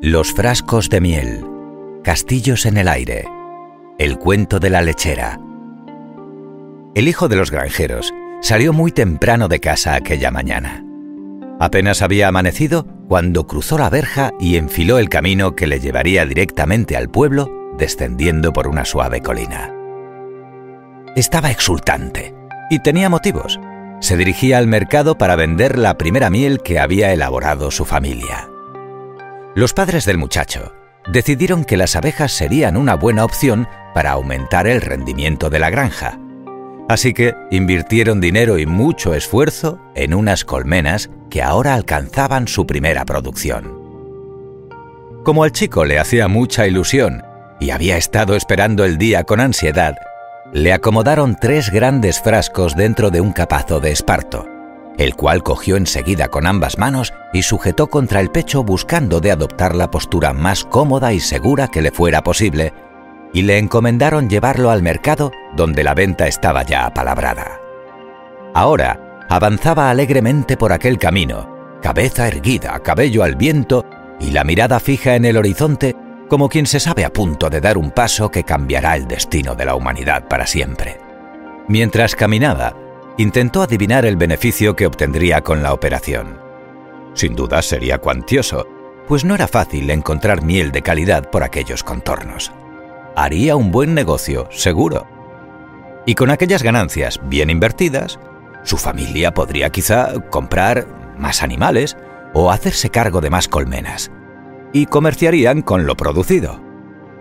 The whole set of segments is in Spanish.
Los frascos de miel. Castillos en el aire. El cuento de la lechera. El hijo de los granjeros salió muy temprano de casa aquella mañana. Apenas había amanecido cuando cruzó la verja y enfiló el camino que le llevaría directamente al pueblo, descendiendo por una suave colina. Estaba exultante y tenía motivos. Se dirigía al mercado para vender la primera miel que había elaborado su familia. Los padres del muchacho decidieron que las abejas serían una buena opción para aumentar el rendimiento de la granja. Así que invirtieron dinero y mucho esfuerzo en unas colmenas que ahora alcanzaban su primera producción. Como al chico le hacía mucha ilusión y había estado esperando el día con ansiedad, le acomodaron tres grandes frascos dentro de un capazo de esparto, el cual cogió enseguida con ambas manos y sujetó contra el pecho buscando de adoptar la postura más cómoda y segura que le fuera posible, y le encomendaron llevarlo al mercado donde la venta estaba ya apalabrada. Ahora avanzaba alegremente por aquel camino, cabeza erguida, cabello al viento y la mirada fija en el horizonte como quien se sabe a punto de dar un paso que cambiará el destino de la humanidad para siempre. Mientras caminaba, intentó adivinar el beneficio que obtendría con la operación. Sin duda sería cuantioso, pues no era fácil encontrar miel de calidad por aquellos contornos. Haría un buen negocio, seguro. Y con aquellas ganancias bien invertidas, su familia podría quizá comprar más animales o hacerse cargo de más colmenas. Y comerciarían con lo producido.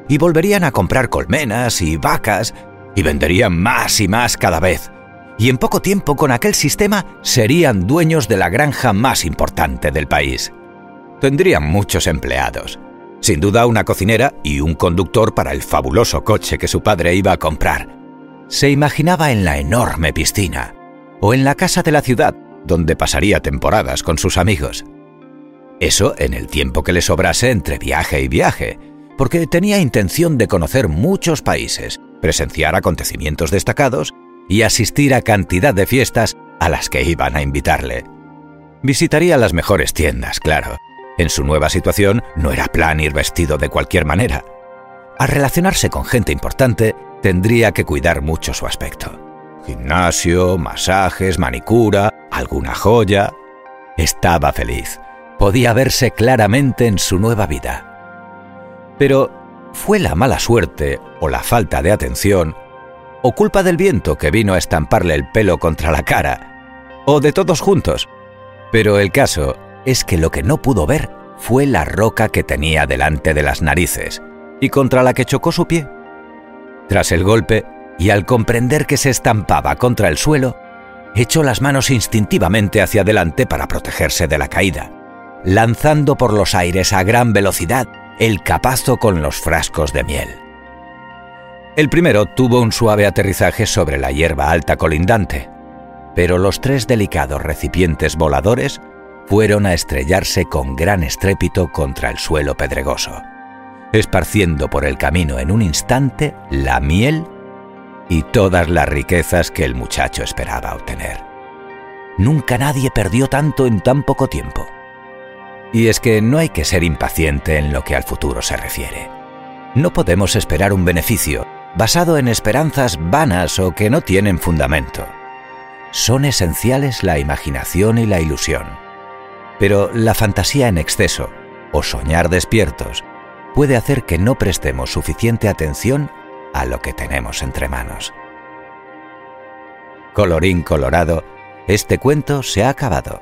Y volverían a comprar colmenas y vacas y venderían más y más cada vez. Y en poco tiempo con aquel sistema serían dueños de la granja más importante del país. Tendrían muchos empleados. Sin duda una cocinera y un conductor para el fabuloso coche que su padre iba a comprar. Se imaginaba en la enorme piscina o en la casa de la ciudad donde pasaría temporadas con sus amigos. Eso en el tiempo que le sobrase entre viaje y viaje, porque tenía intención de conocer muchos países, presenciar acontecimientos destacados y asistir a cantidad de fiestas a las que iban a invitarle. Visitaría las mejores tiendas, claro. En su nueva situación no era plan ir vestido de cualquier manera. Al relacionarse con gente importante, tendría que cuidar mucho su aspecto. Gimnasio, masajes, manicura, alguna joya. Estaba feliz. Podía verse claramente en su nueva vida. Pero, ¿fue la mala suerte o la falta de atención o culpa del viento que vino a estamparle el pelo contra la cara, o de todos juntos. Pero el caso es que lo que no pudo ver fue la roca que tenía delante de las narices y contra la que chocó su pie. Tras el golpe, y al comprender que se estampaba contra el suelo, echó las manos instintivamente hacia adelante para protegerse de la caída, lanzando por los aires a gran velocidad el capazo con los frascos de miel. El primero tuvo un suave aterrizaje sobre la hierba alta colindante, pero los tres delicados recipientes voladores fueron a estrellarse con gran estrépito contra el suelo pedregoso, esparciendo por el camino en un instante la miel y todas las riquezas que el muchacho esperaba obtener. Nunca nadie perdió tanto en tan poco tiempo. Y es que no hay que ser impaciente en lo que al futuro se refiere. No podemos esperar un beneficio basado en esperanzas vanas o que no tienen fundamento. Son esenciales la imaginación y la ilusión. Pero la fantasía en exceso o soñar despiertos puede hacer que no prestemos suficiente atención a lo que tenemos entre manos. Colorín colorado, este cuento se ha acabado.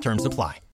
Terms apply.